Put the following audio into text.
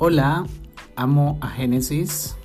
Hola, amo a Génesis.